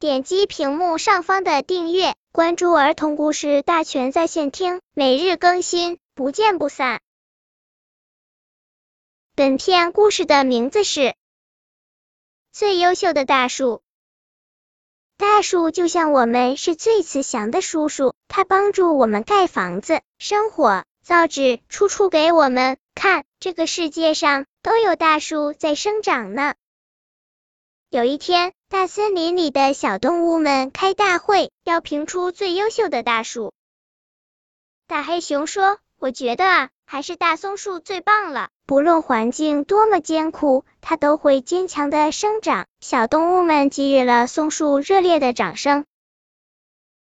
点击屏幕上方的订阅，关注儿童故事大全在线听，每日更新，不见不散。本片故事的名字是《最优秀的大树》。大树就像我们是最慈祥的叔叔，他帮助我们盖房子、生火、造纸，处处给我们看。这个世界上都有大树在生长呢。有一天，大森林里的小动物们开大会，要评出最优秀的大树。大黑熊说：“我觉得啊，还是大松树最棒了。不论环境多么艰苦，它都会坚强的生长。”小动物们给予了松树热烈的掌声。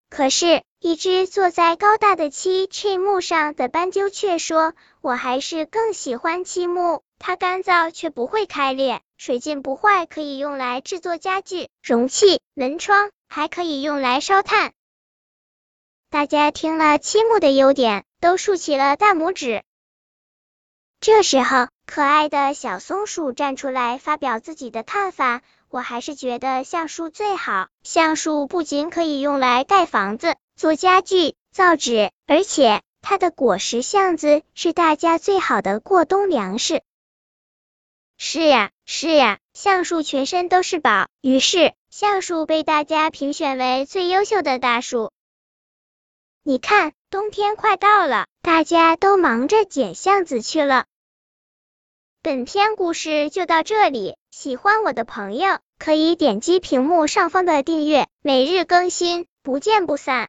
可是，一只坐在高大的漆漆木上的斑鸠却说：“我还是更喜欢漆木，它干燥却不会开裂。”水浸不坏，可以用来制作家具、容器、门窗，还可以用来烧炭。大家听了漆木的优点，都竖起了大拇指。这时候，可爱的小松鼠站出来发表自己的看法：“我还是觉得橡树最好。橡树不仅可以用来盖房子、做家具、造纸，而且它的果实橡子是大家最好的过冬粮食。”是呀，是呀，橡树全身都是宝。于是，橡树被大家评选为最优秀的大树。你看，冬天快到了，大家都忙着捡橡子去了。本篇故事就到这里，喜欢我的朋友可以点击屏幕上方的订阅，每日更新，不见不散。